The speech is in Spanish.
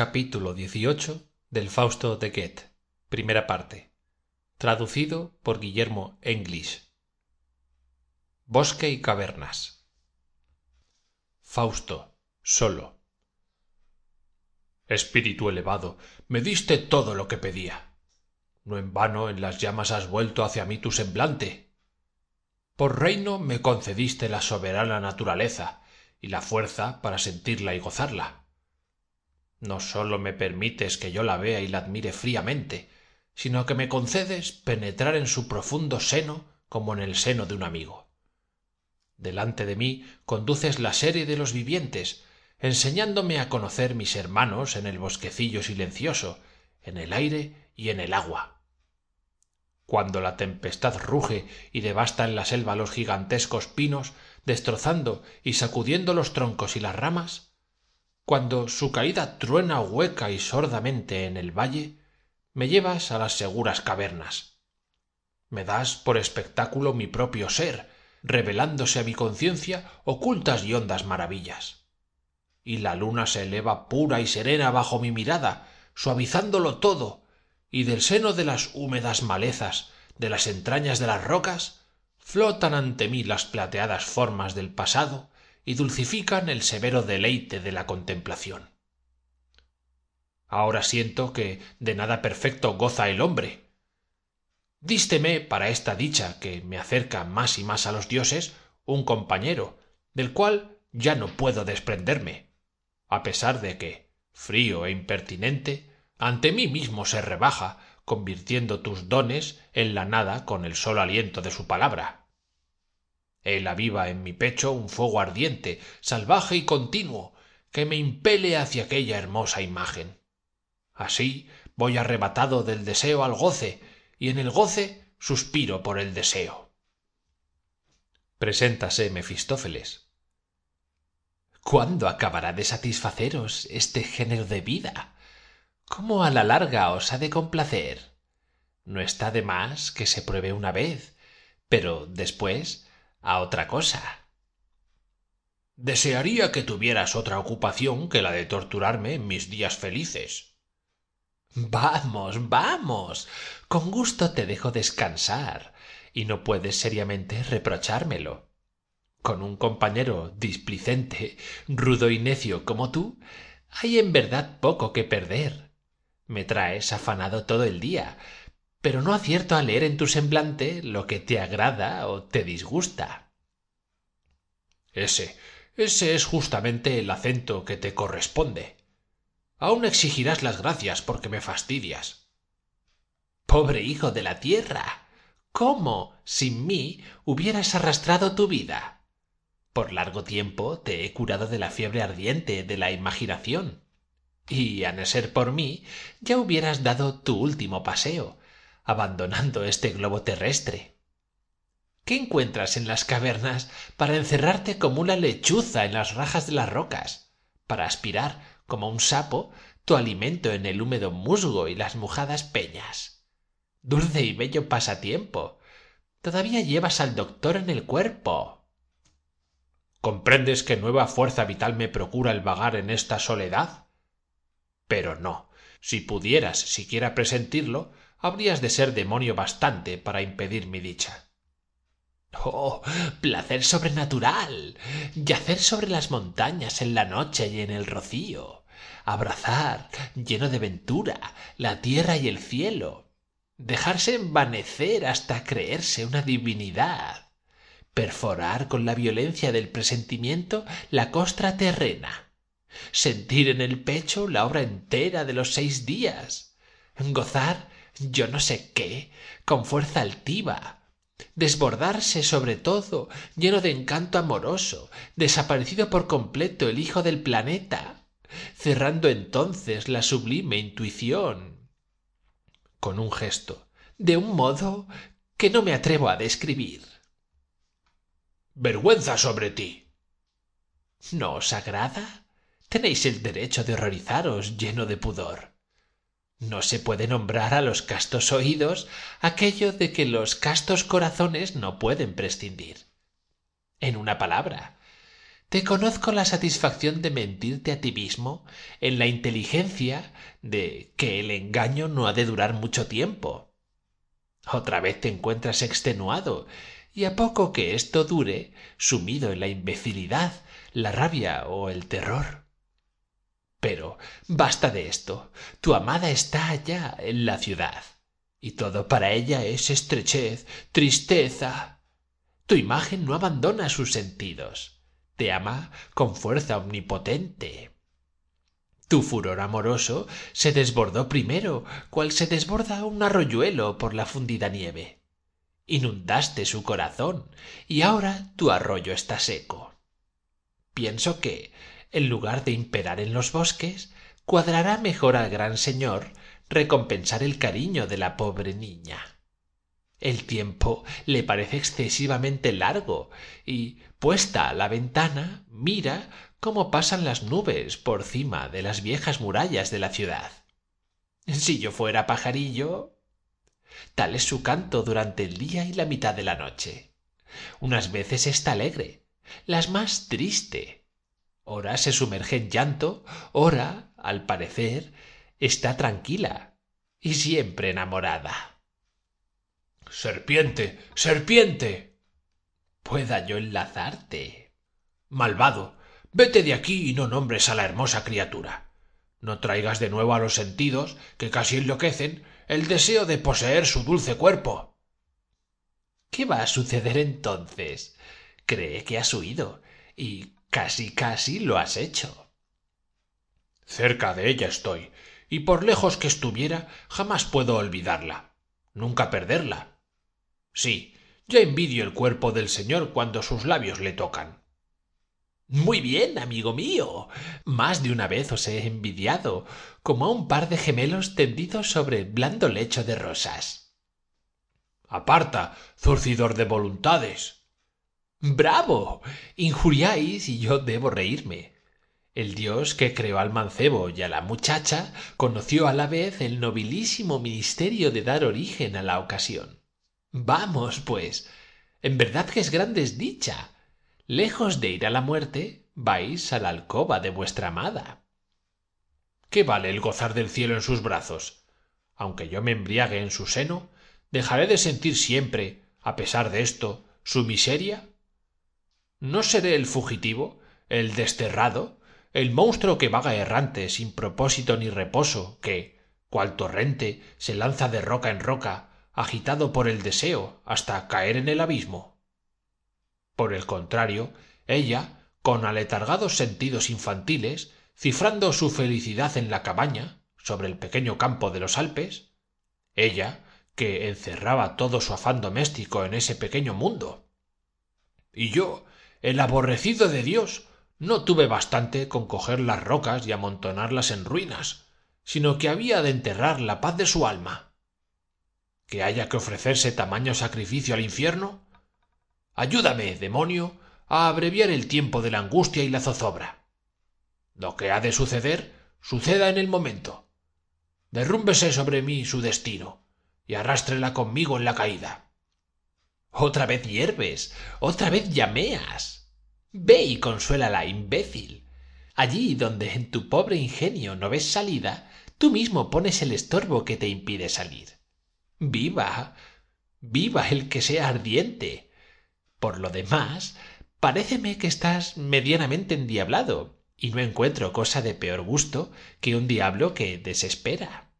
capítulo del fausto de goethe primera parte traducido por guillermo english. Bosque y cavernas. Fausto solo. Espíritu elevado me diste todo lo que pedía. No en vano en las llamas has vuelto hacia mí tu semblante. Por reino me concediste la soberana naturaleza y la fuerza para sentirla y gozarla no sólo me permites que yo la vea y la admire fríamente sino que me concedes penetrar en su profundo seno como en el seno de un amigo. Delante de mí conduces la serie de los vivientes enseñándome a conocer mis hermanos en el bosquecillo silencioso en el aire y en el agua. Cuando la tempestad ruge y devasta en la selva los gigantescos pinos destrozando y sacudiendo los troncos y las ramas cuando su caída truena hueca y sordamente en el valle me llevas a las seguras cavernas. Me das por espectáculo mi propio ser revelándose a mi conciencia ocultas y hondas maravillas. Y la luna se eleva pura y serena bajo mi mirada suavizándolo todo y del seno de las húmedas malezas de las entrañas de las rocas flotan ante mí las plateadas formas del pasado y dulcifican el severo deleite de la contemplación. Ahora siento que de nada perfecto goza el hombre. Dísteme para esta dicha que me acerca más y más a los dioses un compañero del cual ya no puedo desprenderme a pesar de que frío e impertinente ante mí mismo se rebaja convirtiendo tus dones en la nada con el solo aliento de su palabra él aviva en mi pecho un fuego ardiente salvaje y continuo que me impele hacia aquella hermosa imagen. Así voy arrebatado del deseo al goce y en el goce suspiro por el deseo. Preséntase mefistófeles. Cuándo acabará de satisfaceros este género de vida cómo a la larga os ha de complacer no está de más que se pruebe una vez pero después a otra cosa. Desearía que tuvieras otra ocupación que la de torturarme en mis días felices. Vamos vamos. Con gusto te dejo descansar. Y no puedes seriamente reprochármelo. Con un compañero displicente rudo y necio como tú hay en verdad poco que perder. Me traes afanado todo el día pero no acierto a leer en tu semblante lo que te agrada o te disgusta. Ese ese es justamente el acento que te corresponde. Aún exigirás las gracias porque me fastidias. Pobre hijo de la tierra cómo sin mí hubieras arrastrado tu vida por largo tiempo te he curado de la fiebre ardiente de la imaginación. Y a no ser por mí ya hubieras dado tu último paseo abandonando este globo terrestre. Qué encuentras en las cavernas para encerrarte como una lechuza en las rajas de las rocas para aspirar como un sapo tu alimento en el húmedo musgo y las mojadas peñas dulce y bello pasatiempo. Todavía llevas al doctor en el cuerpo. Comprendes que nueva fuerza vital me procura el vagar en esta soledad pero no. Si pudieras siquiera presentirlo habrías de ser demonio bastante para impedir mi dicha. Oh placer sobrenatural yacer sobre las montañas en la noche y en el rocío abrazar lleno de ventura la tierra y el cielo dejarse envanecer hasta creerse una divinidad perforar con la violencia del presentimiento la costra terrena sentir en el pecho la obra entera de los seis días gozar yo no sé qué con fuerza altiva. Desbordarse sobre todo lleno de encanto amoroso desaparecido por completo el hijo del planeta cerrando entonces la sublime intuición con un gesto de un modo que no me atrevo a describir. Vergüenza sobre ti. No os agrada tenéis el derecho de horrorizaros lleno de pudor no se puede nombrar a los castos oídos aquello de que los castos corazones no pueden prescindir en una palabra te conozco la satisfacción de mentirte a ti mismo en la inteligencia de que el engaño no ha de durar mucho tiempo. Otra vez te encuentras extenuado, y a poco que esto dure, sumido en la imbecilidad, la rabia o el terror. Pero basta de esto. Tu amada está allá en la ciudad, y todo para ella es estrechez, tristeza. Tu imagen no abandona sus sentidos. Te ama con fuerza omnipotente. Tu furor amoroso se desbordó primero, cual se desborda un arroyuelo por la fundida nieve. Inundaste su corazón, y ahora tu arroyo está seco. Pienso que, en lugar de imperar en los bosques, cuadrará mejor al gran señor recompensar el cariño de la pobre niña. El tiempo le parece excesivamente largo y, puesta a la ventana, mira cómo pasan las nubes por cima de las viejas murallas de la ciudad. Si yo fuera pajarillo. Tal es su canto durante el día y la mitad de la noche. Unas veces está alegre, las más triste. Ora se sumerge en llanto, ora, al parecer, está tranquila y siempre enamorada. Serpiente, serpiente. Pueda yo enlazarte. Malvado, Vete de aquí y no nombres a la hermosa criatura. No traigas de nuevo a los sentidos, que casi enloquecen, el deseo de poseer su dulce cuerpo. ¿Qué va a suceder entonces? Cree que has huido, y casi casi lo has hecho. Cerca de ella estoy, y por lejos que estuviera, jamás puedo olvidarla, nunca perderla. Sí, ya envidio el cuerpo del señor cuando sus labios le tocan. Muy bien, amigo mío. Más de una vez os he envidiado, como a un par de gemelos tendidos sobre blando lecho de rosas. Aparta, zurcidor de voluntades. Bravo. Injuriáis y yo debo reírme. El dios que creó al mancebo y a la muchacha conoció a la vez el nobilísimo ministerio de dar origen a la ocasión. Vamos, pues. En verdad que es gran desdicha lejos de ir a la muerte, vais a la alcoba de vuestra amada. ¿Qué vale el gozar del cielo en sus brazos? Aunque yo me embriague en su seno, ¿dejaré de sentir siempre, a pesar de esto, su miseria? ¿No seré el fugitivo, el desterrado, el monstruo que vaga errante sin propósito ni reposo, que, cual torrente, se lanza de roca en roca, agitado por el deseo, hasta caer en el abismo? Por el contrario, ella, con aletargados sentidos infantiles, cifrando su felicidad en la cabaña, sobre el pequeño campo de los Alpes, ella, que encerraba todo su afán doméstico en ese pequeño mundo. Y yo, el aborrecido de Dios, no tuve bastante con coger las rocas y amontonarlas en ruinas, sino que había de enterrar la paz de su alma. ¿Que haya que ofrecerse tamaño sacrificio al infierno? ayúdame demonio a abreviar el tiempo de la angustia y la zozobra lo que ha de suceder suceda en el momento derrúmbese sobre mí su destino y arrástrela conmigo en la caída otra vez hierves otra vez llameas. Ve y consuélala imbécil. Allí donde en tu pobre ingenio no ves salida tú mismo pones el estorbo que te impide salir. Viva viva el que sea ardiente. Por lo demás, paréceme que estás medianamente endiablado, y no encuentro cosa de peor gusto que un diablo que desespera.